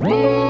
Whoa!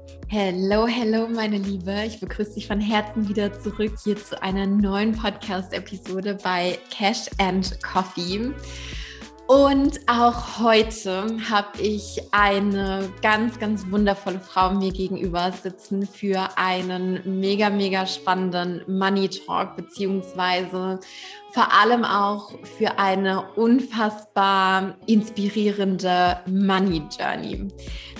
Hello, hello, meine Liebe. Ich begrüße dich von Herzen wieder zurück hier zu einer neuen Podcast-Episode bei Cash and Coffee. Und auch heute habe ich eine ganz, ganz wundervolle Frau mir gegenüber sitzen für einen mega, mega spannenden Money Talk, beziehungsweise vor allem auch für eine unfassbar inspirierende Money Journey.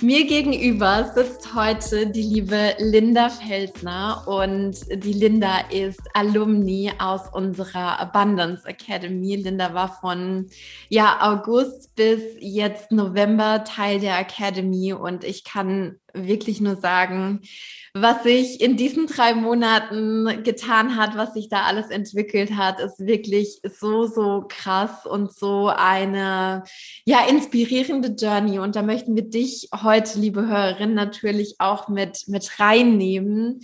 Mir gegenüber sitzt heute die liebe Linda Felsner und die Linda ist Alumni aus unserer Abundance Academy. Linda war von ja, August bis jetzt November Teil der Academy und ich kann wirklich nur sagen, was sich in diesen drei Monaten getan hat, was sich da alles entwickelt hat, ist wirklich so, so krass und so eine, ja, inspirierende Journey. Und da möchten wir dich heute, liebe Hörerin, natürlich auch mit, mit reinnehmen.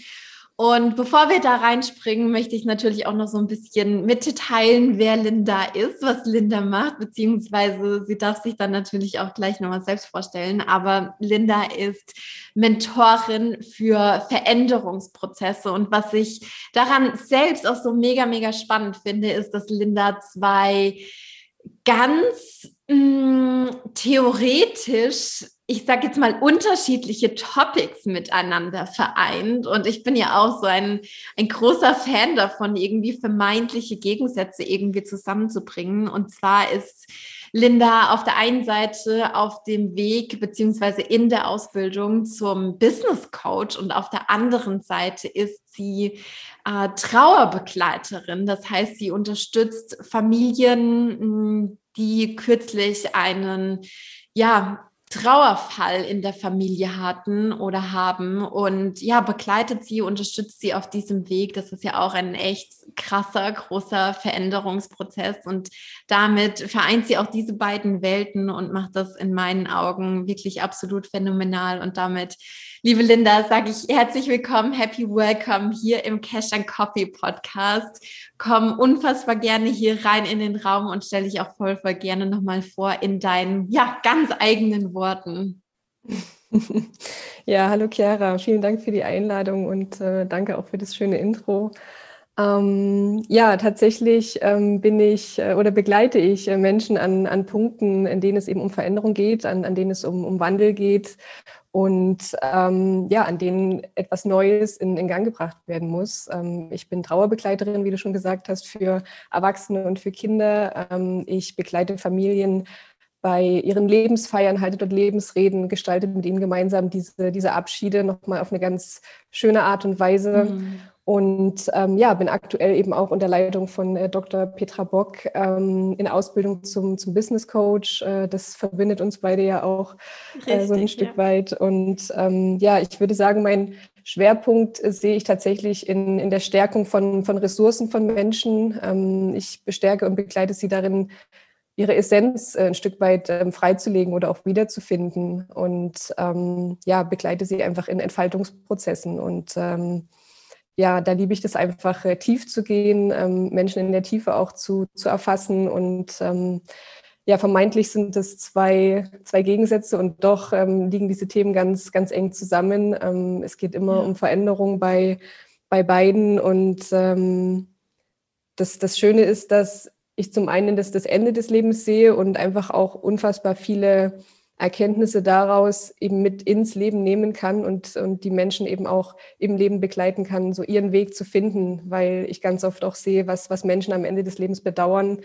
Und bevor wir da reinspringen, möchte ich natürlich auch noch so ein bisschen mitteilen, wer Linda ist, was Linda macht, beziehungsweise sie darf sich dann natürlich auch gleich nochmal selbst vorstellen. Aber Linda ist Mentorin für Veränderungsprozesse. Und was ich daran selbst auch so mega, mega spannend finde, ist, dass Linda zwei ganz mh, mm, theoretisch ich sage jetzt mal, unterschiedliche Topics miteinander vereint. Und ich bin ja auch so ein, ein großer Fan davon, irgendwie vermeintliche Gegensätze irgendwie zusammenzubringen. Und zwar ist Linda auf der einen Seite auf dem Weg beziehungsweise in der Ausbildung zum Business Coach und auf der anderen Seite ist sie äh, Trauerbegleiterin. Das heißt, sie unterstützt Familien, die kürzlich einen ja, Trauerfall in der Familie hatten oder haben. Und ja, begleitet sie, unterstützt sie auf diesem Weg. Das ist ja auch ein echt krasser, großer Veränderungsprozess. Und damit vereint sie auch diese beiden Welten und macht das in meinen Augen wirklich absolut phänomenal. Und damit Liebe Linda, sage ich herzlich willkommen, happy welcome hier im Cash and Coffee Podcast. Komm unfassbar gerne hier rein in den Raum und stelle dich auch voll, voll gerne nochmal vor in deinen, ja, ganz eigenen Worten. Ja, hallo Chiara, vielen Dank für die Einladung und äh, danke auch für das schöne Intro. Ähm, ja, tatsächlich ähm, bin ich äh, oder begleite ich äh, Menschen an, an Punkten, in denen es eben um Veränderung geht, an, an denen es um, um Wandel geht und ähm, ja, an denen etwas Neues in, in Gang gebracht werden muss. Ähm, ich bin Trauerbegleiterin, wie du schon gesagt hast, für Erwachsene und für Kinder. Ähm, ich begleite Familien bei ihren Lebensfeiern, halte dort Lebensreden, gestalte mit ihnen gemeinsam diese, diese Abschiede nochmal auf eine ganz schöne Art und Weise. Mhm. Und ähm, ja, bin aktuell eben auch unter Leitung von äh, Dr. Petra Bock ähm, in Ausbildung zum, zum Business Coach. Äh, das verbindet uns beide ja auch äh, so ein Stück ja. weit. Und ähm, ja, ich würde sagen, mein Schwerpunkt äh, sehe ich tatsächlich in, in der Stärkung von, von Ressourcen von Menschen. Ähm, ich bestärke und begleite sie darin, ihre Essenz äh, ein Stück weit ähm, freizulegen oder auch wiederzufinden. Und ähm, ja, begleite sie einfach in Entfaltungsprozessen und ja, da liebe ich das einfach, äh, tief zu gehen, ähm, Menschen in der Tiefe auch zu, zu erfassen. Und ähm, ja, vermeintlich sind das zwei, zwei Gegensätze und doch ähm, liegen diese Themen ganz, ganz eng zusammen. Ähm, es geht immer ja. um Veränderung bei, bei beiden. Und ähm, das, das Schöne ist, dass ich zum einen das, das Ende des Lebens sehe und einfach auch unfassbar viele Erkenntnisse daraus eben mit ins Leben nehmen kann und, und die Menschen eben auch im Leben begleiten kann, so ihren Weg zu finden, weil ich ganz oft auch sehe, was, was Menschen am Ende des Lebens bedauern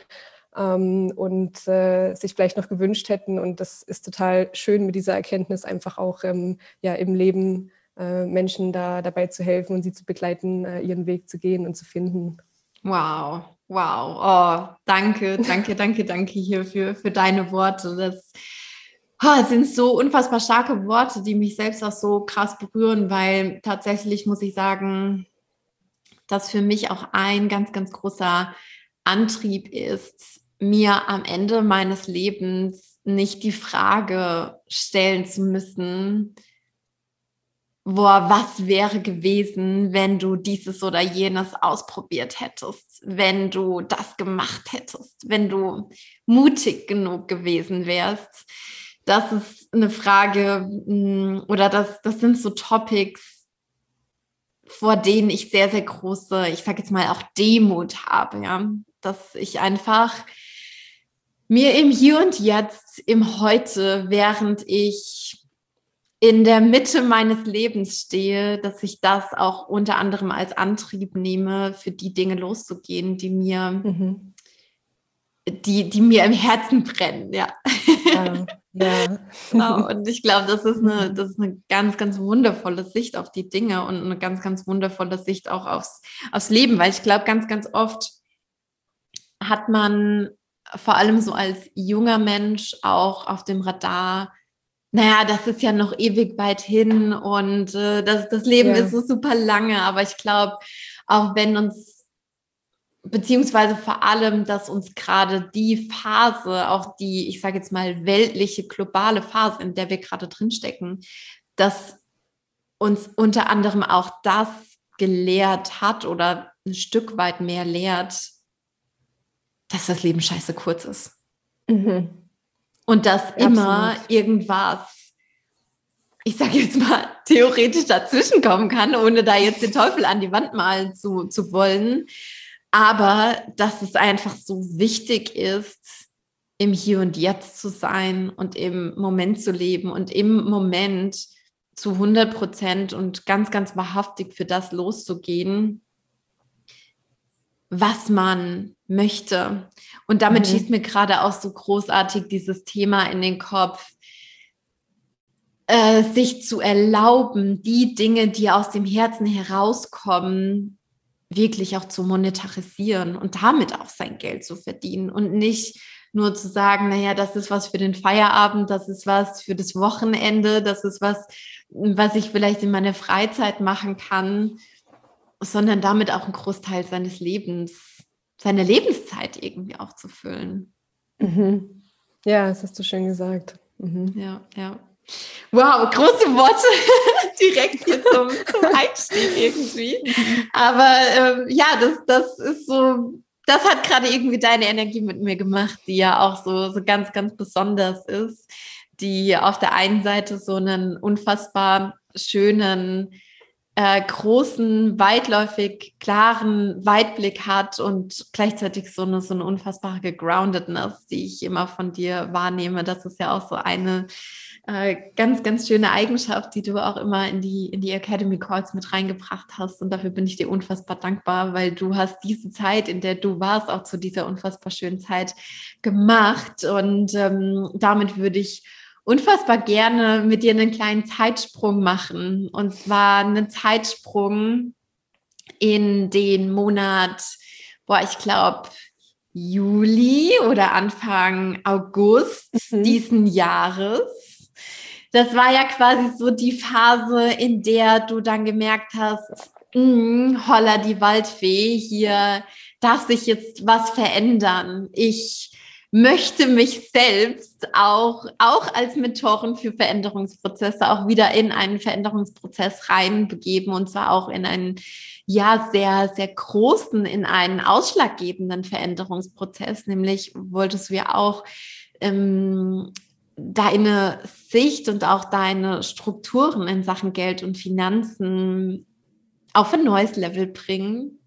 ähm, und äh, sich vielleicht noch gewünscht hätten. Und das ist total schön mit dieser Erkenntnis einfach auch ähm, ja, im Leben äh, Menschen da dabei zu helfen und sie zu begleiten, äh, ihren Weg zu gehen und zu finden. Wow, wow. Oh, danke, danke, danke, danke hier für, für deine Worte. Das oh, es sind so unfassbar starke Worte, die mich selbst auch so krass berühren, weil tatsächlich muss ich sagen, dass für mich auch ein ganz, ganz großer Antrieb ist, mir am Ende meines Lebens nicht die Frage stellen zu müssen, boah, was wäre gewesen, wenn du dieses oder jenes ausprobiert hättest, wenn du das gemacht hättest, wenn du mutig genug gewesen wärst. Das ist eine Frage mm, oder das, das sind so Topics, vor denen ich sehr, sehr große, ich sage jetzt mal auch Demut habe, ja, dass ich einfach mir im Hier und Jetzt, im Heute, während ich in der Mitte meines Lebens stehe, dass ich das auch unter anderem als Antrieb nehme, für die Dinge loszugehen, die mir, mhm. die, die mir im Herzen brennen, ja. ja, ja. genau. Und ich glaube, das ist eine, das ist eine ganz, ganz wundervolle Sicht auf die Dinge und eine ganz, ganz wundervolle Sicht auch aufs, aufs Leben, weil ich glaube, ganz, ganz oft hat man vor allem so als junger Mensch auch auf dem Radar, naja, das ist ja noch ewig weit hin und äh, das, das Leben ja. ist so super lange. Aber ich glaube, auch wenn uns, beziehungsweise vor allem, dass uns gerade die Phase, auch die, ich sage jetzt mal, weltliche, globale Phase, in der wir gerade drinstecken, dass uns unter anderem auch das gelehrt hat oder ein Stück weit mehr lehrt, dass das Leben scheiße kurz ist. Mhm. Und dass Absolut. immer irgendwas, ich sage jetzt mal, theoretisch dazwischen kommen kann, ohne da jetzt den Teufel an die Wand malen zu, zu wollen. Aber dass es einfach so wichtig ist, im Hier und Jetzt zu sein und im Moment zu leben und im Moment zu 100 Prozent und ganz, ganz wahrhaftig für das loszugehen, was man möchte. Und damit mhm. schießt mir gerade auch so großartig dieses Thema in den Kopf, äh, sich zu erlauben, die Dinge, die aus dem Herzen herauskommen, wirklich auch zu monetarisieren und damit auch sein Geld zu verdienen und nicht nur zu sagen, naja, das ist was für den Feierabend, das ist was für das Wochenende, das ist was, was ich vielleicht in meiner Freizeit machen kann, sondern damit auch einen Großteil seines Lebens, seiner Lebenszeit irgendwie auch zu füllen. Mhm. Ja, das hast du schön gesagt. Mhm. Ja, ja. Wow, große Worte direkt hier zum, zum Einstieg irgendwie. Aber ähm, ja, das, das ist so, das hat gerade irgendwie deine Energie mit mir gemacht, die ja auch so, so ganz, ganz besonders ist, die auf der einen Seite so einen unfassbar schönen, äh, großen, weitläufig, klaren Weitblick hat und gleichzeitig so eine, so eine unfassbare Gegroundedness, die ich immer von dir wahrnehme. Das ist ja auch so eine äh, ganz, ganz schöne Eigenschaft, die du auch immer in die, in die Academy Calls mit reingebracht hast. Und dafür bin ich dir unfassbar dankbar, weil du hast diese Zeit, in der du warst, auch zu dieser unfassbar schönen Zeit gemacht. Und ähm, damit würde ich unfassbar gerne mit dir einen kleinen Zeitsprung machen. Und zwar einen Zeitsprung in den Monat, boah, ich glaube, Juli oder Anfang August mhm. diesen Jahres. Das war ja quasi so die Phase, in der du dann gemerkt hast, mh, holla die Waldfee, hier darf sich jetzt was verändern. Ich möchte mich selbst auch, auch als Mentorin für Veränderungsprozesse auch wieder in einen Veränderungsprozess reinbegeben und zwar auch in einen, ja, sehr, sehr großen, in einen ausschlaggebenden Veränderungsprozess. Nämlich wolltest du ja auch ähm, deine Sicht und auch deine Strukturen in Sachen Geld und Finanzen auf ein neues Level bringen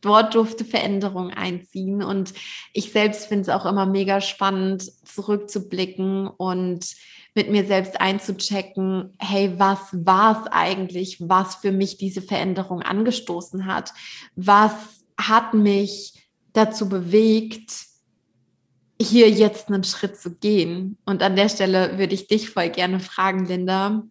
dort durfte Veränderung einziehen. Und ich selbst finde es auch immer mega spannend, zurückzublicken und mit mir selbst einzuchecken, hey, was war es eigentlich, was für mich diese Veränderung angestoßen hat? Was hat mich dazu bewegt, hier jetzt einen Schritt zu gehen? Und an der Stelle würde ich dich voll gerne fragen, Linda.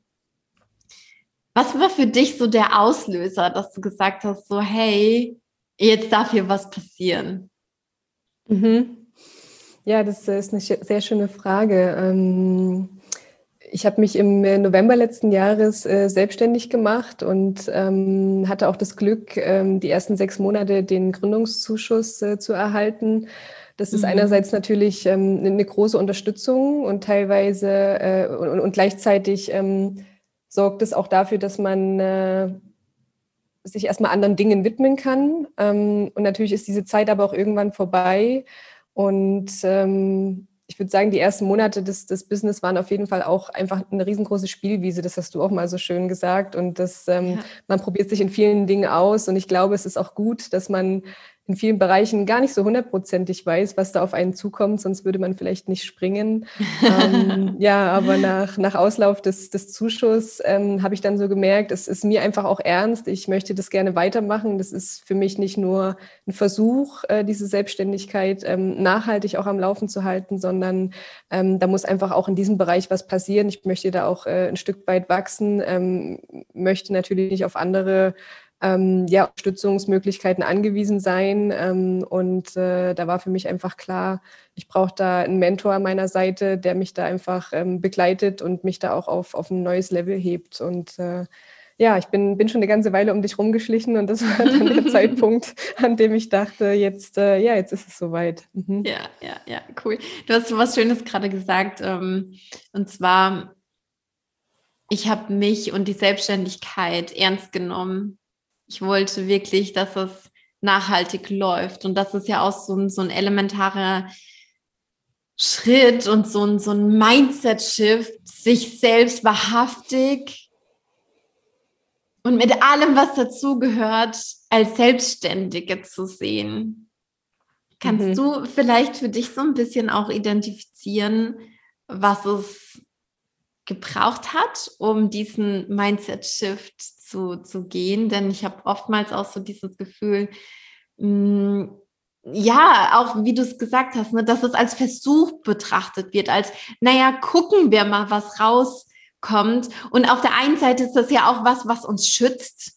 Was war für dich so der Auslöser, dass du gesagt hast, so, hey, jetzt darf hier was passieren? Mhm. Ja, das ist eine sehr schöne Frage. Ähm, Ich habe mich im November letzten Jahres äh, selbstständig gemacht und ähm, hatte auch das Glück, ähm, die ersten sechs Monate den Gründungszuschuss äh, zu erhalten. Das ist mhm. einerseits natürlich ähm, eine große Unterstützung und teilweise äh, und, und, gleichzeitig ähm, sorgt es auch dafür, dass man äh, sich erstmal anderen Dingen widmen kann. Ähm, und natürlich ist diese Zeit aber auch irgendwann vorbei. Und ähm, ich würde sagen, die ersten Monate des, des Business waren auf jeden Fall auch einfach eine riesengroße Spielwiese. Das hast du auch mal so schön gesagt. Und das, ähm, ja. man probiert sich in vielen Dingen aus. Und ich glaube, es ist auch gut, dass man in vielen Bereichen gar nicht so hundertprozentig weiß, was da auf einen zukommt, sonst würde man vielleicht nicht springen. ähm, ja, aber nach, nach Auslauf des, des Zuschusses ähm, habe ich dann so gemerkt, es ist mir einfach auch ernst. Ich möchte das gerne weitermachen. Das ist für mich nicht nur ein Versuch, äh, diese Selbstständigkeit ähm, nachhaltig auch am Laufen zu halten, sondern ähm, da muss einfach auch in diesem Bereich was passieren. Ich möchte da auch äh, ein Stück weit wachsen, ähm, möchte natürlich nicht auf andere ähm, ja, Unterstützungsmöglichkeiten angewiesen sein. Ähm, und äh, da war für mich einfach klar, ich brauche da einen Mentor an meiner Seite, der mich da einfach ähm, begleitet und mich da auch auf, auf ein neues Level hebt. Und äh, ja, ich bin, bin schon eine ganze Weile um dich rumgeschlichen und das war dann der Zeitpunkt, an dem ich dachte, jetzt, äh, ja, jetzt ist es soweit. Mhm. Ja, ja, ja, cool. Du hast was Schönes gerade gesagt. Ähm, und zwar, ich habe mich und die Selbstständigkeit ernst genommen ich wollte wirklich, dass es nachhaltig läuft. Und das ist ja auch so ein, so ein elementarer Schritt und so ein, so ein Mindset-Shift, sich selbst wahrhaftig und mit allem, was dazugehört, als Selbstständige zu sehen. Kannst mhm. du vielleicht für dich so ein bisschen auch identifizieren, was es gebraucht hat, um diesen Mindset-Shift zu, zu gehen? Denn ich habe oftmals auch so dieses Gefühl, mh, mm, ja, auch wie du es gesagt hast, ne, dass es als Versuch betrachtet wird, als, naja, gucken wir mal, was rauskommt. Und auf der einen Seite ist das ja auch was, was uns schützt.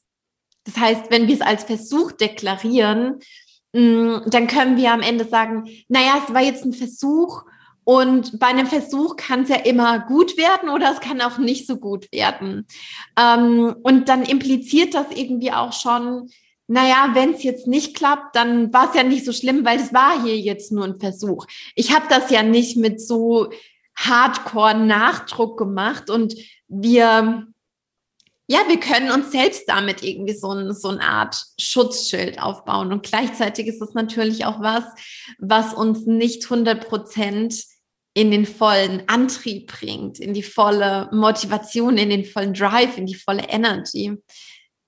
Das heißt, wenn wir es als Versuch deklarieren, mh, mm, dann können wir am Ende sagen, naja, es war jetzt ein Versuch und bei einem Versuch kann es ja immer gut werden oder es kann auch nicht so gut werden. Ähm, und dann impliziert das irgendwie auch schon, naja, wenn es jetzt nicht klappt, dann war es ja nicht so schlimm, weil es war hier jetzt nur ein Versuch. Ich habe das ja nicht mit so Hardcore-Nachdruck gemacht und wir, ja, wir können uns selbst damit irgendwie so, ein, so eine Art Schutzschild aufbauen. Und gleichzeitig ist es natürlich auch was, was uns nicht 100 Prozent in den vollen Antrieb bringt, in die volle Motivation, in den vollen Drive, in die volle Energy.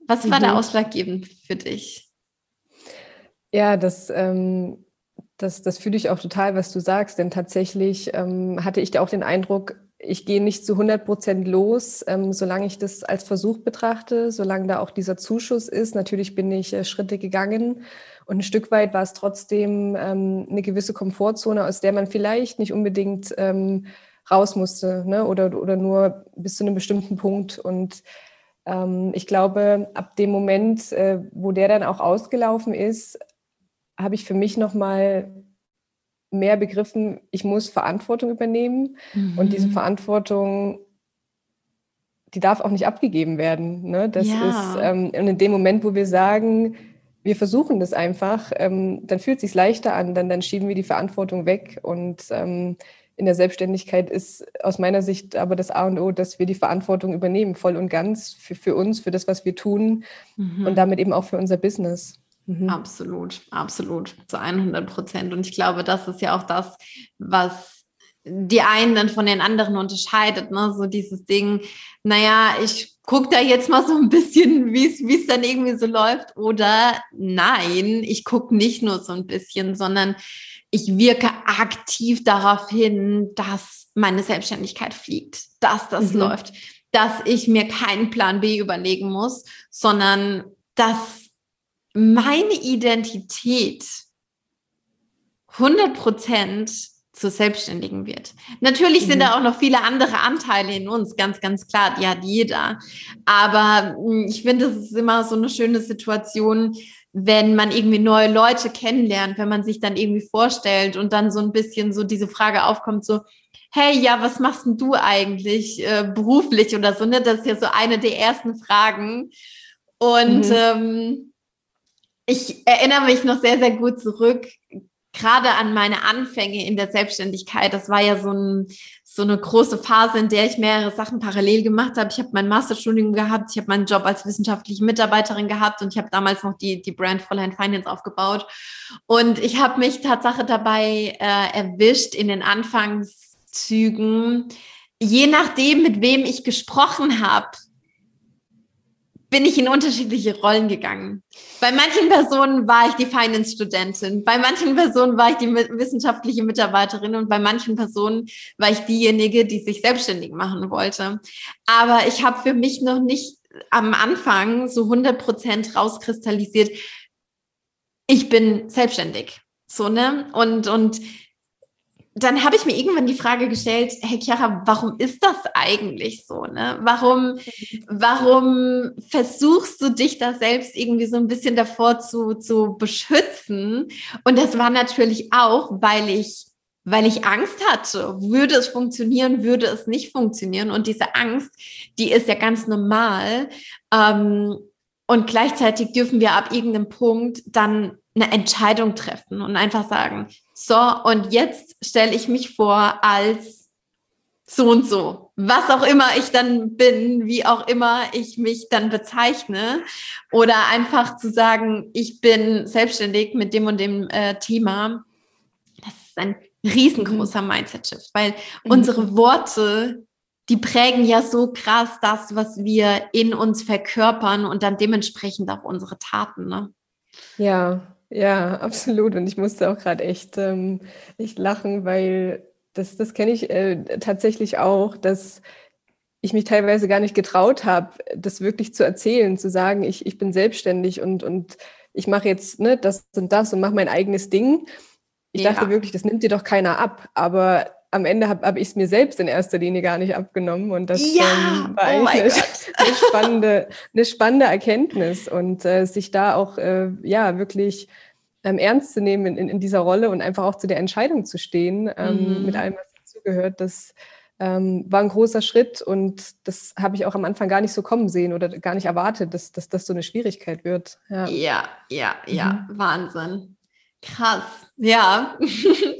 Was war mhm. da ausschlaggebend für dich? Ja, das, ähm, das, das fühle ich auch total, was du sagst, denn tatsächlich ähm, hatte ich da auch den Eindruck, ich gehe nicht zu 100 Prozent los, ähm, solange ich das als Versuch betrachte, solange da auch dieser Zuschuss ist. Natürlich bin ich äh, Schritte gegangen, und ein Stück weit war es trotzdem ähm, eine gewisse Komfortzone, aus der man vielleicht nicht unbedingt ähm, raus musste ne? oder, oder nur bis zu einem bestimmten Punkt. Und ähm, ich glaube, ab dem Moment, äh, wo der dann auch ausgelaufen ist, habe ich für mich nochmal mehr begriffen, ich muss Verantwortung übernehmen. Mhm. Und diese Verantwortung die darf auch nicht abgegeben werden. Ne? Das ja. ist ähm, in dem Moment, wo wir sagen, wir versuchen das einfach, ähm, dann fühlt es sich leichter an, dann, dann schieben wir die Verantwortung weg. Und ähm, in der Selbstständigkeit ist aus meiner Sicht aber das A und O, dass wir die Verantwortung übernehmen, voll und ganz für, für uns, für das, was wir tun mhm. und damit eben auch für unser Business. Mhm. Absolut, absolut, zu 100 Prozent. Und ich glaube, das ist ja auch das, was die einen dann von den anderen unterscheidet. Ne? So dieses Ding, naja, ich gucke da jetzt mal so ein bisschen, wie es dann irgendwie so läuft. Oder nein, ich gucke nicht nur so ein bisschen, sondern ich wirke aktiv darauf hin, dass meine Selbstständigkeit fliegt, dass das mhm. läuft, dass ich mir keinen Plan B überlegen muss, sondern dass meine Identität 100 Prozent zur Selbstständigen wird. Natürlich sind mhm. da auch noch viele andere Anteile in uns, ganz, ganz klar, die hat jeder. Aber hm, ich finde, es ist immer so eine schöne Situation, wenn man irgendwie neue Leute kennenlernt, wenn man sich dann irgendwie vorstellt und dann so ein bisschen so diese Frage aufkommt, so, hey, ja, was machst denn du eigentlich äh, beruflich oder so, ne? Das ist ja so eine der ersten Fragen. Und mhm. ähm, ich erinnere mich noch sehr, sehr gut zurück, gerade an meine Anfänge in der Selbstständigkeit. Das war ja so, ein, so eine große Phase, in der ich mehrere Sachen parallel gemacht habe. Ich habe mein Masterstudium gehabt, ich habe meinen Job als wissenschaftliche Mitarbeiterin gehabt und ich habe damals noch die, die Brand Fräulein Finance aufgebaut. Und ich habe mich Tatsache dabei äh, erwischt in den Anfangszügen, je nachdem, mit wem ich gesprochen habe, bin ich in unterschiedliche Rollen gegangen. Bei manchen Personen war ich die Finance-Studentin, bei manchen Personen war ich die wissenschaftliche Mitarbeiterin und bei manchen Personen war ich diejenige, die sich selbstständig machen wollte. Aber ich habe für mich noch nicht am Anfang so 100 Prozent rauskristallisiert, ich bin selbstständig. So, ne? Und, und dann habe ich mir irgendwann die Frage gestellt, hey Chiara, warum ist das eigentlich so? Ne? Warum, warum versuchst du dich da selbst irgendwie so ein bisschen davor zu, zu beschützen? Und das war natürlich auch, weil ich, weil ich Angst hatte. Würde es funktionieren, würde es nicht funktionieren? Und diese Angst, die ist ja ganz normal. Ähm, und gleichzeitig dürfen wir ab irgendeinem Punkt dann eine Entscheidung treffen und einfach sagen, so, und jetzt stelle ich mich vor als so und so, was auch immer ich dann bin, wie auch immer ich mich dann bezeichne, oder einfach zu sagen, ich bin selbstständig mit dem und dem äh, Thema. Das ist ein riesengroßer mhm. Mindset-Shift, weil mhm. unsere Worte, die prägen ja so krass das, was wir in uns verkörpern und dann dementsprechend auch unsere Taten. Ne? Ja, ja, absolut. Und ich musste auch gerade echt, ähm, echt lachen, weil das, das kenne ich äh, tatsächlich auch, dass ich mich teilweise gar nicht getraut habe, das wirklich zu erzählen, zu sagen, ich, ich bin selbstständig und, und ich mache jetzt ne, das und das und mache mein eigenes Ding. Ich ja. dachte wirklich, das nimmt dir doch keiner ab. Aber am Ende habe hab ich es mir selbst in erster Linie gar nicht abgenommen. Und das ja, ähm, war oh eigentlich eine, eine, spannende, eine spannende Erkenntnis. Und äh, sich da auch äh, ja wirklich ähm, ernst zu nehmen in, in, in, dieser Rolle und einfach auch zu der Entscheidung zu stehen, ähm, mhm. mit allem, was dazugehört, das ähm, war ein großer Schritt und das habe ich auch am Anfang gar nicht so kommen sehen oder gar nicht erwartet, dass, dass das so eine Schwierigkeit wird. Ja, ja, ja, ja. Mhm. Wahnsinn. Krass, ja.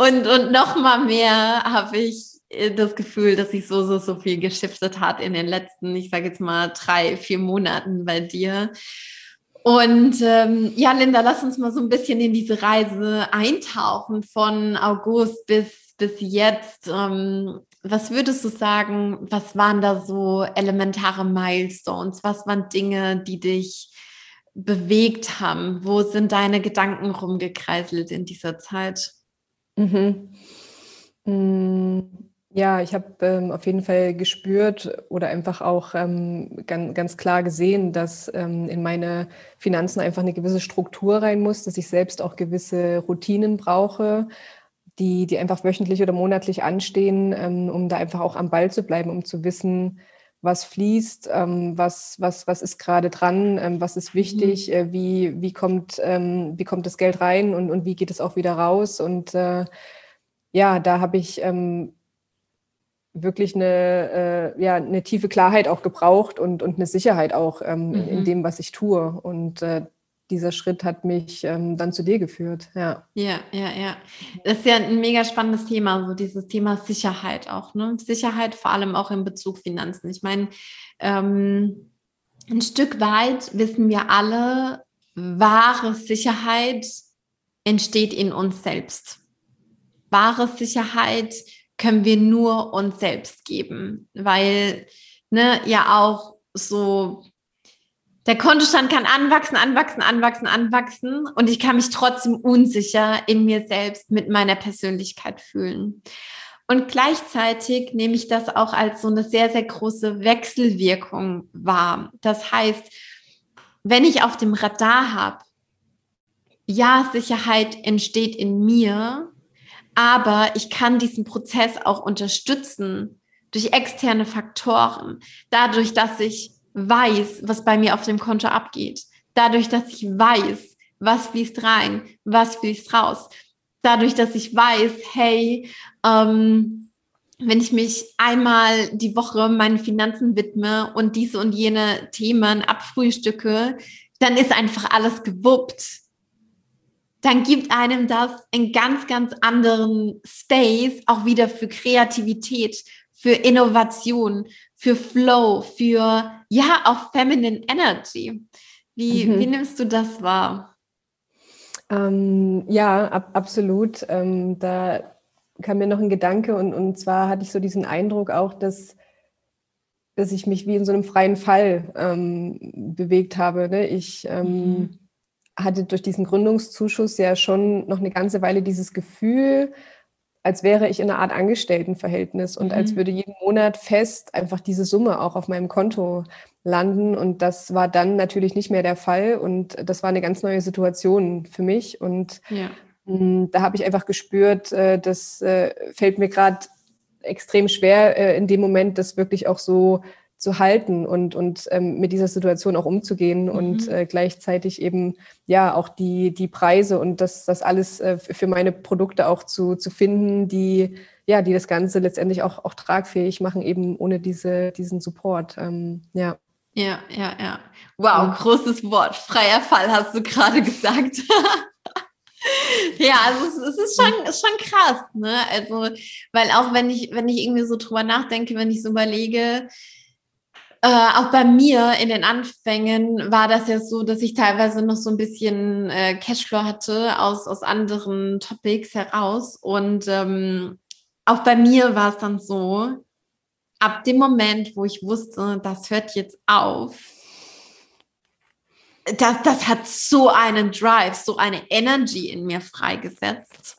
und und noch mal mehr habe ich äh, das Gefühl, dass sich so, so, so viel geschiftet hat in den letzten, ich sage jetzt mal, drei, vier Monaten bei dir. Und ähm, ja, Linda, lass uns mal so ein bisschen in diese Reise eintauchen von August bis, bis jetzt. Ähm, was würdest du sagen, was waren da so elementare Milestones? Was waren Dinge, die dich bewegt haben? Wo sind deine Gedanken rumgekreiselt in dieser Zeit? Mhm. Mhm. Ja, ich habe ähm, auf jeden Fall gespürt oder einfach auch ähm, ganz, ganz klar gesehen, dass ähm, in meine Finanzen einfach eine gewisse Struktur rein muss, dass ich selbst auch gewisse Routinen brauche, die, die einfach wöchentlich oder monatlich anstehen, ähm, um da einfach auch am Ball zu bleiben, um zu wissen, was fließt, ähm, was, was, was ist gerade dran, ähm, was ist wichtig, mhm. wie, wie, kommt, wie kommt das Geld rein und, und wie geht es auch wieder raus. Und äh, ja, da habe ich wirklich eine, äh, ja, eine tiefe Klarheit auch gebraucht und, und eine Sicherheit auch ähm, mhm. in, dem, was ich tue. Und äh, dieser Schritt hat mich ähm, dann zu dir geführt. Ja. ja, ja, ja. Das ist ja ein mega spannendes Thema, so dieses Thema Sicherheit auch. Ne? Sicherheit vor allem auch in Bezug Finanzen. Ich meine, ähm, ein Stück weit wissen wir alle, wahre Sicherheit entsteht in uns selbst. Wahre Sicherheit können wir nur uns selbst geben, weil ne, ja auch so der Kontostand kann anwachsen, anwachsen, anwachsen, anwachsen und ich kann mich trotzdem unsicher in mir selbst mit meiner Persönlichkeit fühlen. Und gleichzeitig nehme ich das auch als so eine sehr, sehr große Wechselwirkung wahr. Das heißt, wenn ich auf dem Radar habe, ja, Sicherheit entsteht in mir, aber ich kann diesen Prozess auch unterstützen durch externe Faktoren, dadurch, dass ich weiß, was bei mir auf dem Konto abgeht, dadurch, dass ich weiß, was fließt rein, was fließt raus. Dadurch, dass ich weiß, hey, ähm, wenn ich mich einmal die Woche meinen Finanzen widme und diese und jene Themen abfrühstücke, dann ist einfach alles gewuppt. Dann gibt einem das einen ganz, ganz anderen Space auch wieder für Kreativität, für Innovation, für Flow, für ja auch Feminine Energy. Wie, mhm. wie nimmst du das wahr? Ähm, ja, ab, absolut. Ähm, da kam mir noch ein Gedanke und, und zwar hatte ich so diesen Eindruck auch, dass, dass ich mich wie in so einem freien Fall ähm, bewegt habe. Ne? Ich ähm, mhm. hatte durch diesen Gründungszuschuss ja schon noch eine ganze Weile dieses Gefühl, als wäre ich in einer Art Angestelltenverhältnis und mhm. als würde jeden Monat fest einfach diese Summe auch auf meinem Konto landen. Und das war dann natürlich nicht mehr der Fall. Und das war eine ganz neue Situation für mich. Und ja. Hm, da habe ich einfach gespürt, äh, das äh, fällt mir gerade extrem schwer äh, in dem Moment, das wirklich auch so zu halten und, und ähm, mit dieser Situation auch umzugehen mhm. und äh, gleichzeitig eben ja auch die, die Preise und das, das alles äh, für meine Produkte auch zu, zu finden, die ja, die das Ganze letztendlich auch, auch tragfähig machen, eben ohne diese, diesen Support. Ähm, ja. Ja, ja, ja. Wow, großes Wort. Freier Fall hast du gerade gesagt. ja, also es, ist schon, ist schon krass, ne? Also, weil auch wenn ich, wenn ich irgendwie so drüber nachdenke, wenn ich so überlege, äh, auch bei mir in den Anfängen war das ja so, dass ich teilweise noch so ein bisschen äh, Cashflow hatte aus, aus anderen Topics heraus. Und ähm, auch bei mir war es dann so, ab dem Moment, wo ich wusste, das hört jetzt auf, das, das hat so einen Drive, so eine Energy in mir freigesetzt,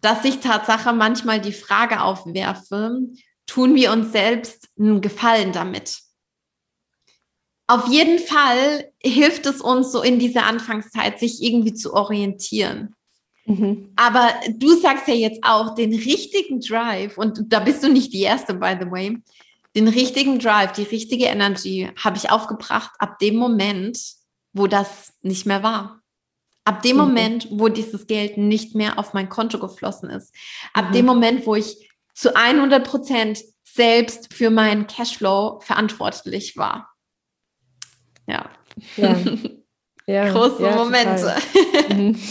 dass ich Tatsache manchmal die Frage aufwerfe, tun wir uns selbst einen Gefallen damit? Auf jeden Fall hilft es uns so in dieser Anfangszeit, sich irgendwie zu orientieren. Mhm. Aber du sagst ja jetzt auch, den richtigen Drive, und da bist du nicht die Erste, by the way, den richtigen Drive, die richtige Energy habe ich aufgebracht ab dem Moment, wo das nicht mehr war. Ab dem mhm. Moment, wo dieses Geld nicht mehr auf mein Konto geflossen ist. Ab mhm. dem Moment, wo ich zu 100 Prozent selbst für meinen Cashflow verantwortlich war. Ja. ja. ja Große ja, Momente. Mhm.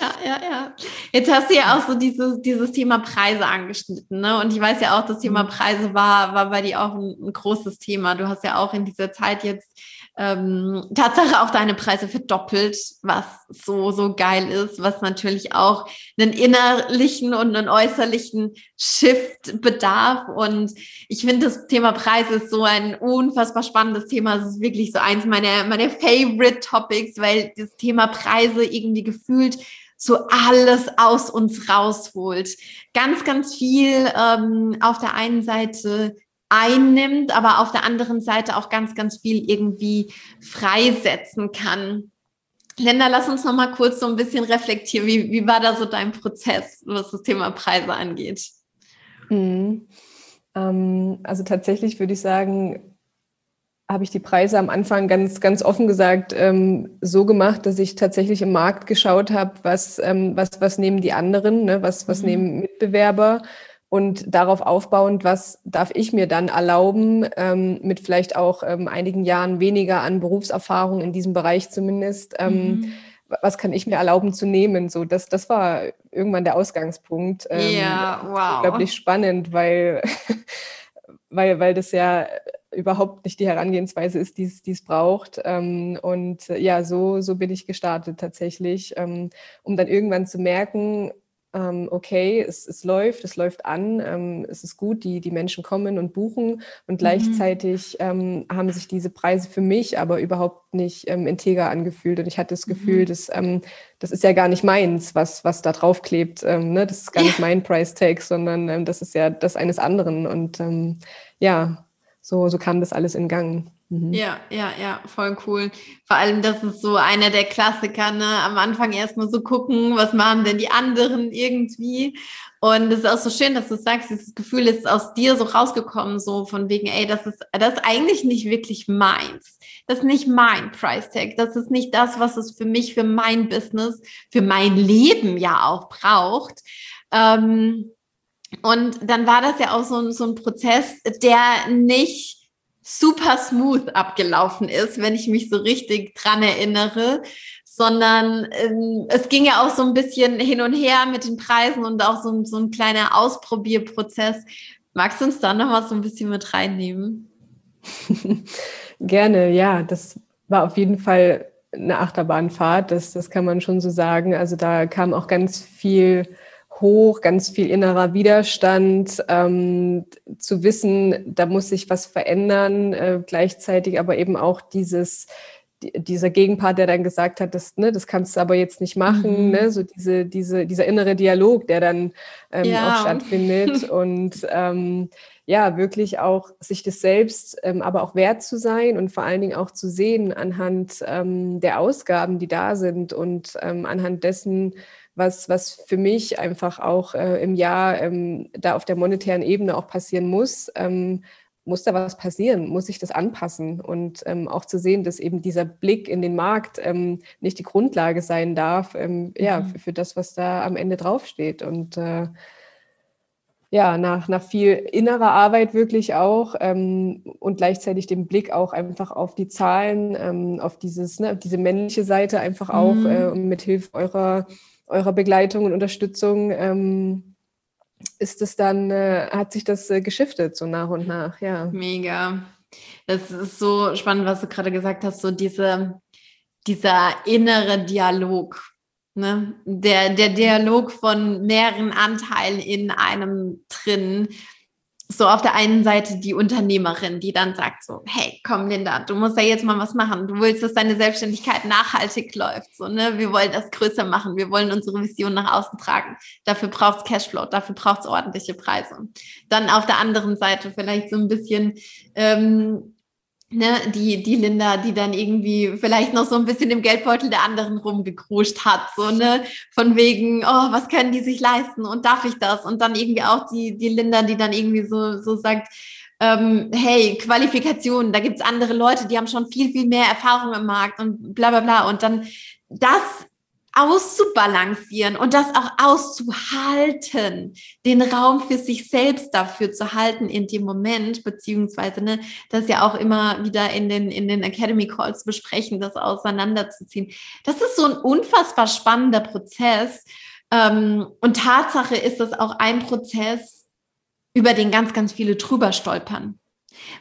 Ja, ja, ja. Jetzt hast du ja auch so dieses, dieses Thema Preise angeschnitten, ne? Und ich weiß ja auch, das Thema mhm. Preise war, war bei dir auch ein, ein großes Thema. Du hast ja auch in dieser Zeit jetzt ähm, Tatsache auch deine Preise verdoppelt, was so, so geil ist, was natürlich auch einen innerlichen und einen äußerlichen Shift bedarf. Und ich finde, das Thema Preise ist so ein unfassbar spannendes Thema. Es ist wirklich so eins meiner, meiner Favorite Topics, weil das Thema Preise irgendwie gefühlt so alles aus uns rausholt. Ganz, ganz viel ähm, auf der einen Seite einnimmt, aber auf der anderen Seite auch ganz, ganz viel irgendwie freisetzen kann. Linda, lass uns noch mal kurz so ein bisschen reflektieren. Wie, wie war da so dein Prozess, was das Thema Preise angeht? Mhm. Ähm, also tatsächlich würde ich sagen, habe ich die Preise am Anfang ganz, ganz offen gesagt ähm, so gemacht, dass ich tatsächlich im Markt geschaut habe, was, ähm, was, was nehmen die anderen, ne? was, was mhm. nehmen Mitbewerber und darauf aufbauend, was darf ich mir dann erlauben, ähm, mit vielleicht auch ähm, einigen Jahren weniger an Berufserfahrung in diesem Bereich zumindest, ähm, mhm. was kann ich mir erlauben zu nehmen? So, das, das war irgendwann der Ausgangspunkt. Ähm, ja, wow. Unglaublich spannend, weil, weil, weil das ja überhaupt nicht die Herangehensweise ist, die es braucht. Ähm, und äh, ja, so, so bin ich gestartet tatsächlich, ähm, um dann irgendwann zu merken, okay, es, es läuft, es läuft an, ähm, es ist gut, die, die Menschen kommen und buchen und mhm. gleichzeitig ähm, haben sich diese Preise für mich aber überhaupt nicht ähm, integer angefühlt und ich hatte das Gefühl, mhm. dass, ähm, das ist ja gar nicht meins, was, was da drauf klebt, ähm, ne? das ist gar nicht mein Price Tag, sondern das ist ja das eines anderen und ja, so, so kam das alles in Gang. Mhm. Ja, ja, ja, voll cool. Vor allem, das ist so einer der Klassiker, ne? Am Anfang erstmal so gucken, was machen denn die anderen irgendwie. Und es ist auch so schön, dass du sagst, dieses Gefühl ist aus dir so rausgekommen, so von wegen, ey, das ist, das ist eigentlich nicht wirklich meins. Das ist nicht mein Price Tag. Das ist nicht das, was es für mich, für mein Business, für mein Leben ja auch braucht. Ähm, und dann war das ja auch so, so ein Prozess, der nicht super smooth abgelaufen ist, wenn ich mich so richtig dran erinnere, sondern ähm, es ging ja auch so ein bisschen hin und her mit den Preisen und auch so, so ein kleiner Ausprobierprozess. Magst du uns da noch mal so ein bisschen mit reinnehmen? Gerne, ja. Das war auf jeden Fall eine Achterbahnfahrt, das, das kann man schon so sagen. Also da kam auch ganz viel hoch, ganz viel innerer Widerstand, ähm, zu wissen, da muss sich was verändern, äh, gleichzeitig aber eben auch dieses, dieser Gegenpart, der dann gesagt hat, das, ne, das kannst du aber jetzt nicht machen, mhm. ne, so diese, diese, dieser innere Dialog, der dann ähm, ja. auch stattfindet und ähm, ja, wirklich auch sich das selbst, ähm, aber auch wert zu sein und vor allen Dingen auch zu sehen anhand ähm, der Ausgaben, die da sind und ähm, anhand dessen, was, was für mich einfach auch äh, im Jahr ähm, da auf der monetären Ebene auch passieren muss. Ähm, muss da was passieren? Muss ich das anpassen? Und ähm, auch zu sehen, dass eben dieser Blick in den Markt ähm, nicht die Grundlage sein darf, ähm, ja, für, für, das, was da am Ende draufsteht. Und äh, ja, nach, nach viel innerer Arbeit wirklich auch ähm, und gleichzeitig den Blick auch einfach auf die Zahlen, ähm, auf dieses, ne, diese männliche Seite einfach auch mhm. äh, mit Hilfe eurer eurer Begleitung und Unterstützung ähm, ist es dann, äh, hat sich das äh, geschiftet so nach und nach, ja. Mega. Das ist so spannend, was du gerade gesagt hast, so diese, dieser innere Dialog. Ne? Der, der Dialog von mehreren Anteilen in einem drin, so auf der einen Seite die Unternehmerin, die dann sagt so, hey, komm Linda, du musst ja jetzt mal was machen. Du willst, dass deine Selbstständigkeit nachhaltig läuft. So, ne? Wir wollen das größer machen. Wir wollen unsere Vision nach außen tragen. Dafür braucht es Cashflow, dafür braucht es ordentliche Preise. Dann auf der anderen Seite vielleicht so ein bisschen ähm, ne, die, die Linda, die dann irgendwie vielleicht noch so ein bisschen im Geldbeutel der anderen rumgekruscht hat, so, ne, von wegen, oh, was können die sich leisten und darf ich das? Und dann irgendwie auch die, die Linda, die dann irgendwie so, so sagt, ähm, hey, Qualifikationen, da gibt's andere Leute, die haben schon viel, viel mehr Erfahrung im Markt und bla bla bla. Und dann das auszubalancieren und das auch auszuhalten, den Raum für sich selbst dafür zu halten in dem Moment, beziehungsweise ne, das ja auch immer wieder in den, in den Academy Calls besprechen, das auseinanderzuziehen. Das ist so ein unfassbar spannender Prozess. Ähm, und Tatsache ist das auch ein Prozess, über den ganz, ganz viele drüber stolpern.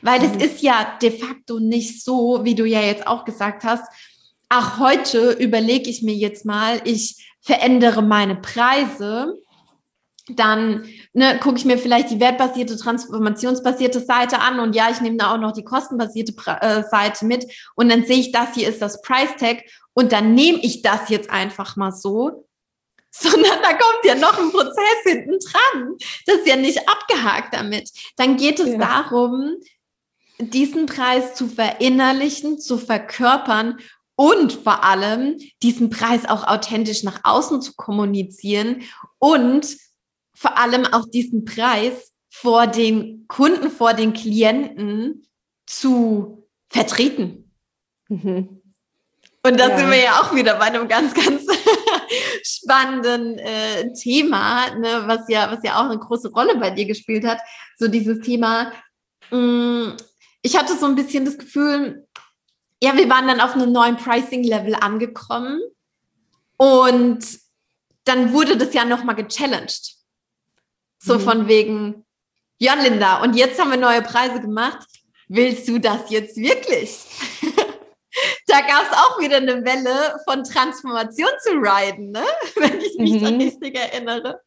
Weil mhm. es ist ja de facto nicht so, wie du ja jetzt auch gesagt hast, ach, heute überlege ich mir jetzt mal, ich verändere meine Preise, dann ne, gucke ich mir vielleicht die wertbasierte, transformationsbasierte Seite an und ja, ich nehme da auch noch die kostenbasierte äh, Seite mit und dann sehe ich, das hier ist das Price Tag und dann nehme ich das jetzt einfach mal so, sondern da kommt ja noch ein Prozess hinten dran. Das ist ja nicht abgehakt damit. Dann geht es ja. darum, diesen Preis zu verinnerlichen, zu verkörpern und vor allem diesen Preis auch authentisch nach außen zu kommunizieren und vor allem auch diesen Preis vor den Kunden, vor den Klienten zu vertreten. Mhm. Und da ja. sind wir ja auch wieder bei einem ganz, ganz spannenden äh, Thema, ne, was ja, was ja auch eine große Rolle bei dir gespielt hat. So dieses Thema. Mh, mm, ich hatte so ein bisschen das Gefühl, ja, wir waren dann auf einem neuen Pricing-Level angekommen und dann wurde das ja nochmal gechallenged. So mhm. von wegen, ja, Linda, und jetzt haben wir neue Preise gemacht. Willst du das jetzt wirklich? da gab es auch wieder eine Welle von Transformation zu riden, ne? wenn ich mich mhm. richtig erinnere.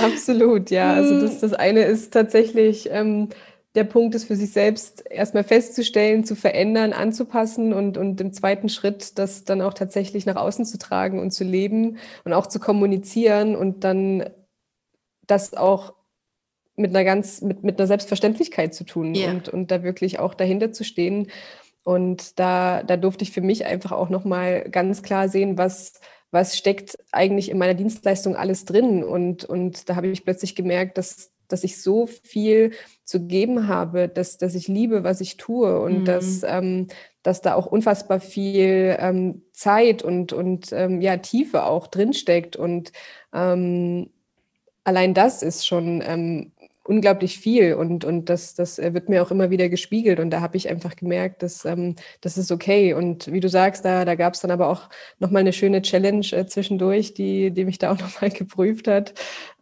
Absolut, ja. Also das, das eine ist tatsächlich, ähm, der Punkt ist für sich selbst erstmal festzustellen, zu verändern, anzupassen und, und im zweiten Schritt das dann auch tatsächlich nach außen zu tragen und zu leben und auch zu kommunizieren und dann das auch mit einer ganz, mit, mit einer Selbstverständlichkeit zu tun yeah. und, und da wirklich auch dahinter zu stehen Und da, da durfte ich für mich einfach auch nochmal ganz klar sehen, was, was steckt eigentlich in meiner Dienstleistung alles drin. Und, und da habe ich plötzlich gemerkt, dass, dass ich so viel zu geben habe, dass, dass ich liebe, was ich tue und mhm. dass, ähm, dass da auch unfassbar viel ähm, Zeit und, und ähm, ja, Tiefe auch drinsteckt. Und ähm, allein das ist schon ähm, unglaublich viel und, und das, das äh, wird mir auch immer wieder gespiegelt und da habe ich einfach gemerkt, dass ähm, das ist okay und wie du sagst, da, da gab es dann aber auch nochmal eine schöne Challenge äh, zwischendurch, die, die mich da auch nochmal geprüft hat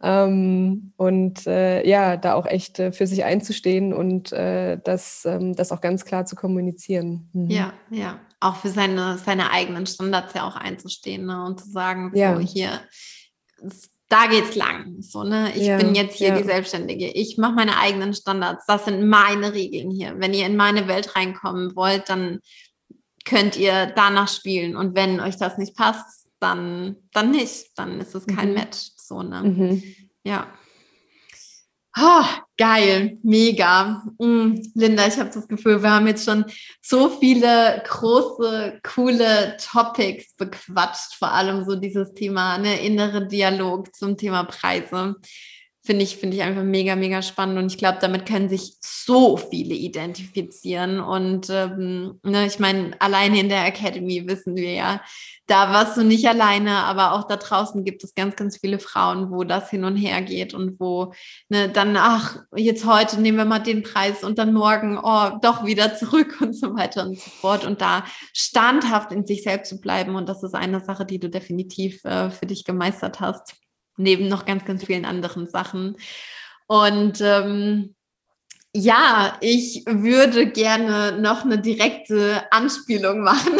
ähm, und äh, ja, da auch echt äh, für sich einzustehen und äh, das, ähm, das auch ganz klar zu kommunizieren. Mhm. Ja, ja, auch für seine, seine eigenen Standards ja auch einzustehen ne? und zu sagen, so ja. hier, da geht's lang. So, ne? Ich ja, bin jetzt hier ja. die Selbstständige. Ich mache meine eigenen Standards. Das sind meine Regeln hier. Wenn ihr in meine Welt reinkommen wollt, dann könnt ihr danach spielen. Und wenn euch das nicht passt, dann, dann nicht. Dann ist es kein mhm. Match. So, ne? Mhm. Ja. Oh, geil, mega. Mm, Linda, ich habe das Gefühl, wir haben jetzt schon so viele große, coole Topics bequatscht, vor allem so dieses Thema, ne, innere Dialog zum Thema Preise. Finde ich, finde ich einfach mega, mega spannend. Und ich glaube, damit können sich so viele identifizieren. Und ähm, ne, ich meine, alleine in der Academy wissen wir ja, da warst du nicht alleine, aber auch da draußen gibt es ganz, ganz viele Frauen, wo das hin und her geht und wo ne, dann, ach, jetzt heute nehmen wir mal den Preis und dann morgen, oh, doch wieder zurück und so weiter und so fort. Und da standhaft in sich selbst zu bleiben. Und das ist eine Sache, die du definitiv äh, für dich gemeistert hast, neben noch ganz, ganz vielen anderen Sachen. Und ähm, ja, ich würde gerne noch eine direkte Anspielung machen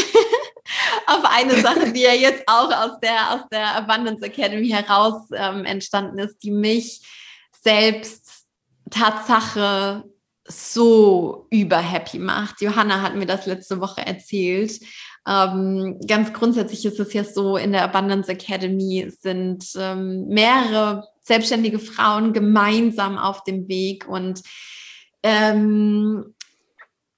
auf eine Sache, die ja jetzt auch aus der, aus der Abundance Academy heraus ähm, entstanden ist, die mich selbst Tatsache so überhappy macht. Johanna hat mir das letzte Woche erzählt. Ähm, ganz grundsätzlich ist es ja so, in der Abundance Academy sind ähm, mehrere selbstständige Frauen gemeinsam auf dem Weg und ähm,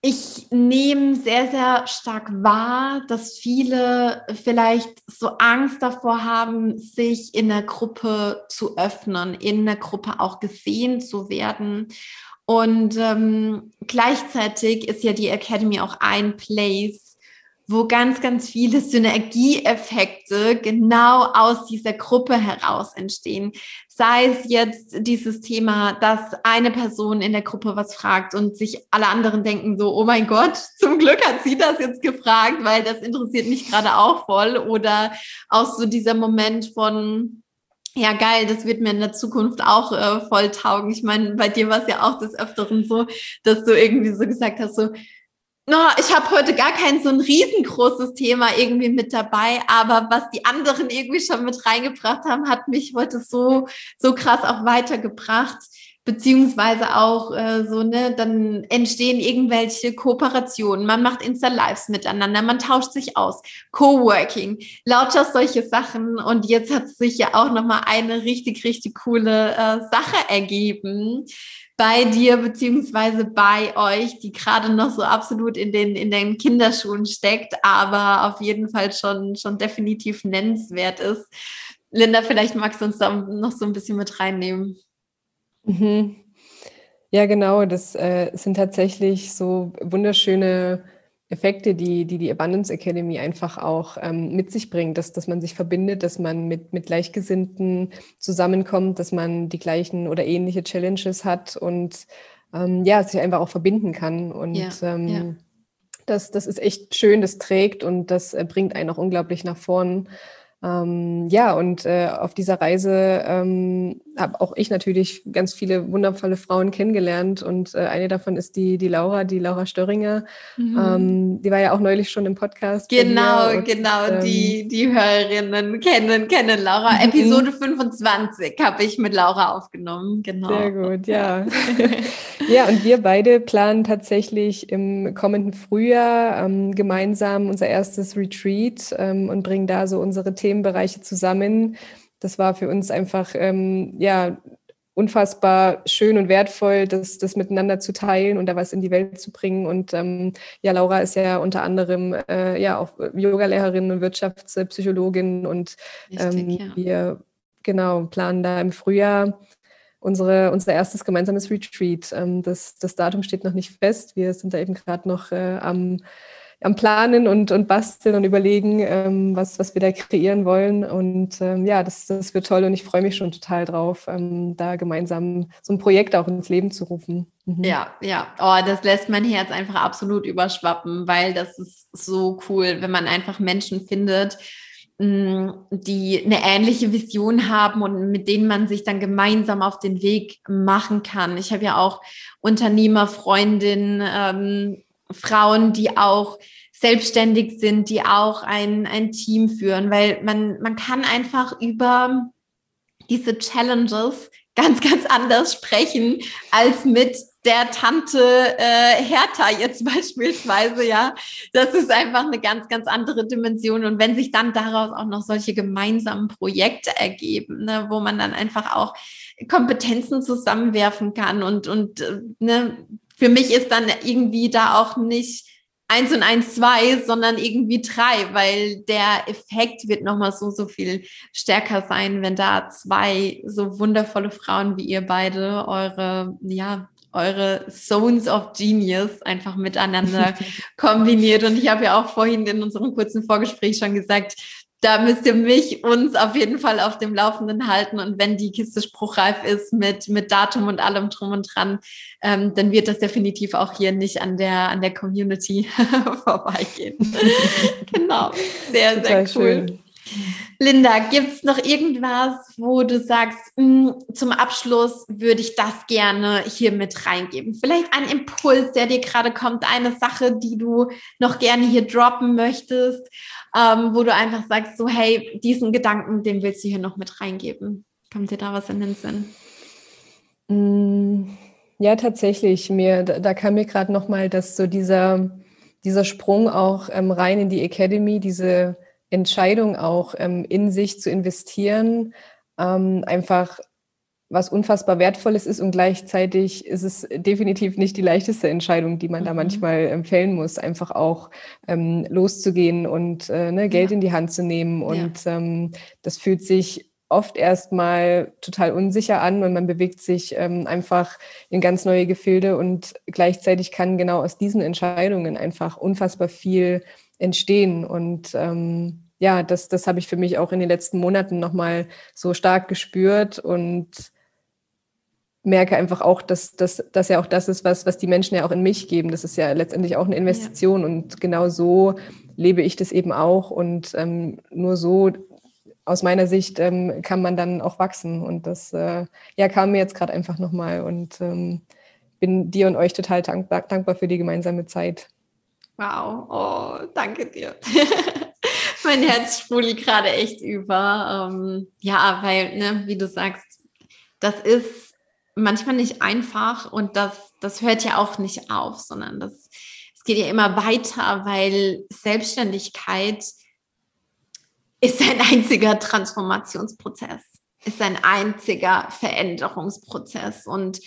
ich nehme sehr, sehr stark wahr, dass viele vielleicht so Angst davor haben, sich in der Gruppe zu öffnen, in der Gruppe auch gesehen zu werden. Und ähm, gleichzeitig ist ja die Academy auch ein Place, wo ganz, ganz viele Synergieeffekte genau aus dieser Gruppe heraus entstehen. Sei es jetzt dieses Thema, dass eine Person in der Gruppe was fragt und sich alle anderen denken so, oh mein Gott, zum Glück hat sie das jetzt gefragt, weil das interessiert mich gerade auch voll. Oder auch so dieser Moment von, ja, geil, das wird mir in der Zukunft auch äh, voll taugen. Ich meine, bei dir war es ja auch des Öfteren so, dass du irgendwie so gesagt hast, so, no, ich habe heute gar kein so ein riesengroßes Thema irgendwie mit dabei, aber was die anderen irgendwie schon mit reingebracht haben, hat mich heute so, so krass auch weitergebracht. Beziehungsweise auch äh, so, ne, dann entstehen irgendwelche Kooperationen, man macht Insta-Lives miteinander, man tauscht sich aus, Coworking, lauter solche Sachen. Und jetzt hat sich ja auch nochmal eine richtig, richtig coole äh, Sache ergeben, bei dir beziehungsweise bei euch, die gerade noch so absolut in den, in den Kinderschuhen steckt, aber auf jeden Fall schon, schon definitiv nennenswert ist. Linda, vielleicht magst du uns da noch so ein bisschen mit reinnehmen. Mhm. Ja, genau. Das äh, sind tatsächlich so wunderschöne Effekte, die die, die Abundance Academy einfach auch ähm, mit sich bringt, dass, dass man sich verbindet, dass man mit, mit Gleichgesinnten zusammenkommt, dass man die gleichen oder ähnliche Challenges hat und ähm, ja, sich einfach auch verbinden kann. Und ja, ähm, ja. Das, das ist echt schön, das trägt und das äh, bringt einen auch unglaublich nach vorn. Ähm, ja, und äh, auf dieser Reise ähm, habe auch ich natürlich ganz viele wundervolle Frauen kennengelernt und äh, eine davon ist die, die Laura, die Laura Störringer. Mhm. Ähm, die war ja auch neulich schon im Podcast. Genau, und, genau, ähm, die, die Hörerinnen kennen, kennen Laura. Mhm. Episode 25 habe ich mit Laura aufgenommen, genau. Sehr gut, ja. ja, und wir beide planen tatsächlich im kommenden Frühjahr ähm, gemeinsam unser erstes Retreat ähm, und bringen da so unsere Themenbereiche zusammen das war für uns einfach, ähm, ja, unfassbar schön und wertvoll, das, das miteinander zu teilen und da was in die Welt zu bringen. Und ähm, ja, Laura ist ja unter anderem äh, ja auch Yogalehrerin und Wirtschaftspsychologin und ähm, ja. wir genau planen da im Frühjahr unsere, unser erstes gemeinsames Retreat. Ähm, das, das Datum steht noch nicht fest. Wir sind da eben gerade noch äh, am am Planen und, und basteln und überlegen, ähm, was, was wir da kreieren wollen. Und ähm, ja, das, das wird toll und ich freue mich schon total drauf, ähm, da gemeinsam so ein Projekt auch ins Leben zu rufen. Mhm. Ja, ja. Oh, das lässt mein Herz einfach absolut überschwappen, weil das ist so cool, wenn man einfach Menschen findet, mm, die eine ähnliche Vision haben und mit denen man sich dann gemeinsam auf den Weg machen kann. Ich habe ja auch Unternehmerfreundinnen, ähm, Frauen, die auch selbstständig sind, die auch ein, ein Team führen, weil man, man kann einfach über diese Challenges ganz, ganz anders sprechen als mit der Tante äh, Hertha jetzt beispielsweise, ja. Das ist einfach eine ganz, ganz andere Dimension. Und wenn sich dann daraus auch noch solche gemeinsamen Projekte ergeben, ne, wo man dann einfach auch Kompetenzen zusammenwerfen kann und, und äh, ne, für mich ist dann irgendwie da auch nicht eins und eins zwei, sondern irgendwie drei, weil der Effekt wird nochmal so, so viel stärker sein, wenn da zwei so wundervolle Frauen wie ihr beide eure, ja, eure Zones of Genius einfach miteinander kombiniert. Und ich habe ja auch vorhin in unserem kurzen Vorgespräch schon gesagt, da müsst ihr mich, uns auf jeden Fall auf dem Laufenden halten. Und wenn die Kiste spruchreif ist mit, mit Datum und allem drum und dran, ähm, dann wird das definitiv auch hier nicht an der, an der Community vorbeigehen. genau. Sehr, Total sehr cool. Schön. Linda, gibt es noch irgendwas, wo du sagst, mh, hm, zum Abschluss würde ich das gerne hier mit reingeben? Vielleicht ein Impuls, der dir gerade kommt, eine Sache, die du noch gerne hier droppen möchtest ähm, wo du einfach sagst, so hey, diesen Gedanken, den willst du hier noch mit reingeben? Kommt dir da was in den Sinn? Mm, ja, tatsächlich. Mir, da, da kam mir gerade nochmal, dass so dieser, dieser Sprung auch ähm, rein in die Academy, diese Entscheidung auch ähm, in sich zu investieren, ähm, einfach was unfassbar Wertvolles ist und gleichzeitig ist es definitiv nicht die leichteste Entscheidung, die man mhm. da manchmal ähm, fällen muss, einfach auch ähm, loszugehen und äh, ne, Geld ja. in die Hand zu nehmen. Und ja. ähm, das fühlt sich oft erstmal total unsicher an und man bewegt sich ähm, einfach in ganz neue Gefilde und gleichzeitig kann genau aus diesen Entscheidungen einfach unfassbar viel entstehen und ähm, ja, das, das habe ich für mich auch in den letzten Monaten nochmal so stark gespürt und merke einfach auch, dass das ja auch das ist, was, was die Menschen ja auch in mich geben. Das ist ja letztendlich auch eine Investition ja. und genau so lebe ich das eben auch und ähm, nur so aus meiner Sicht ähm, kann man dann auch wachsen und das äh, ja kam mir jetzt gerade einfach nochmal und ähm, bin dir und euch total dankbar, dankbar für die gemeinsame Zeit. Wow, oh, danke dir. mein Herz sprudelt gerade echt über. Ähm, ja, weil, ne, wie du sagst, das ist manchmal nicht einfach und das, das hört ja auch nicht auf, sondern das, es geht ja immer weiter, weil Selbstständigkeit ist ein einziger Transformationsprozess, ist ein einziger Veränderungsprozess und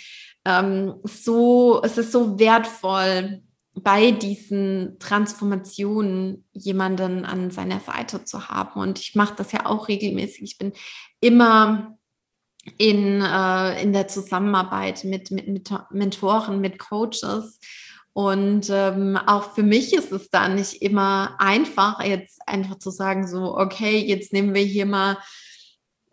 ähm, so, es ist so wertvoll, bei diesen Transformationen jemanden an seiner Seite zu haben. Und ich mache das ja auch regelmäßig. Ich bin immer in, äh, in der Zusammenarbeit mit, mit, mit Mentoren, mit Coaches. Und ähm, auch für mich ist es da nicht immer einfach, jetzt einfach zu sagen, so, okay, jetzt nehmen wir hier mal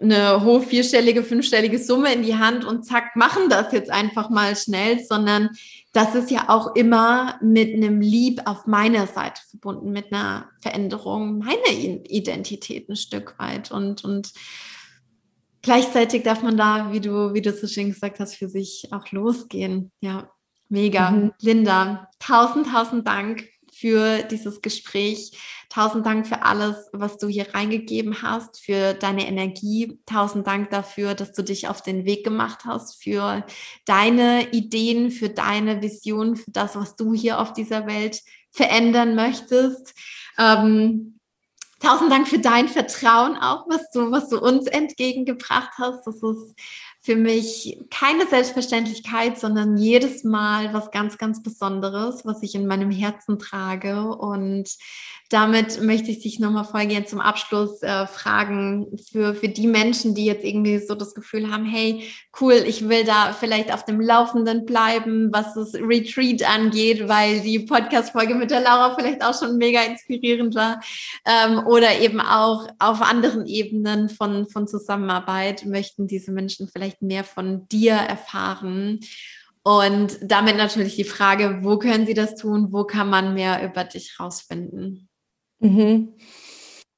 eine hohe vierstellige, fünfstellige Summe in die Hand und zack, machen das jetzt einfach mal schnell, sondern das ist ja auch immer mit einem Lieb auf meiner Seite verbunden, mit einer Veränderung meiner Identität ein Stück weit. Und, und gleichzeitig darf man da, wie du, wie du so schön gesagt hast, für sich auch losgehen. Ja, mega. Mhm. Linda, tausend, tausend Dank für dieses Gespräch. Tausend Dank für alles, was du hier reingegeben hast, für deine Energie. Tausend Dank dafür, dass du dich auf den Weg gemacht hast, für deine Ideen, für deine Vision, für das, was du hier auf dieser Welt verändern möchtest. Ähm, Tausend Dank für dein Vertrauen auch, was du, was du uns entgegengebracht hast. Das ist für mich keine Selbstverständlichkeit, sondern jedes Mal was ganz, ganz Besonderes, was ich in meinem Herzen trage. Und damit möchte ich dich nochmal gerne zum Abschluss äh, fragen für, für die Menschen, die jetzt irgendwie so das Gefühl haben, hey, cool, ich will da vielleicht auf dem Laufenden bleiben, was das Retreat angeht, weil die Podcast-Folge mit der Laura vielleicht auch schon mega inspirierend war. Ähm, oder eben auch auf anderen Ebenen von, von Zusammenarbeit möchten diese Menschen vielleicht mehr von dir erfahren. Und damit natürlich die Frage, wo können sie das tun? Wo kann man mehr über dich rausfinden? Mhm.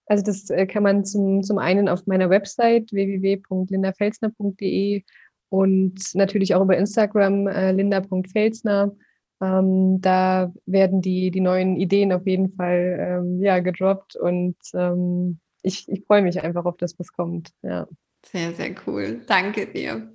Also das äh, kann man zum, zum einen auf meiner Website www.lindafelsner.de und natürlich auch über Instagram äh, linda.felsner. Ähm, da werden die, die neuen Ideen auf jeden Fall ähm, ja, gedroppt und ähm, ich, ich freue mich einfach auf das, was kommt. Ja. Sehr, sehr cool. Danke dir.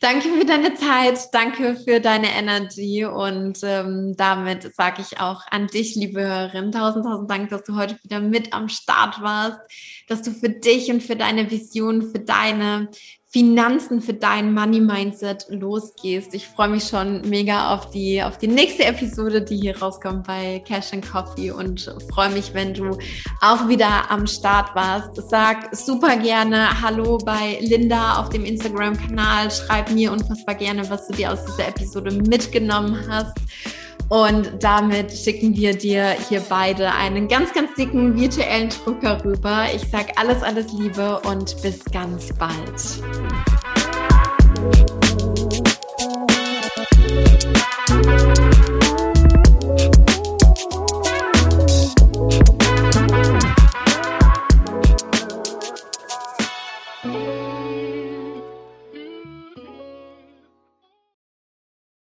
Danke für deine Zeit, danke für deine Energie und ähm, damit sage ich auch an dich, liebe Hörerin, tausend, tausend Dank, dass du heute wieder mit am Start warst, dass du für dich und für deine Vision, für deine Finanzen für dein Money Mindset losgehst. Ich freue mich schon mega auf die, auf die nächste Episode, die hier rauskommt bei Cash and Coffee und freue mich, wenn du auch wieder am Start warst. Sag super gerne Hallo bei Linda auf dem Instagram-Kanal. Schreib mir unfassbar gerne, was du dir aus dieser Episode mitgenommen hast. Und damit schicken wir dir hier beide einen ganz, ganz dicken virtuellen Drucker rüber. Ich sage alles, alles Liebe und bis ganz bald.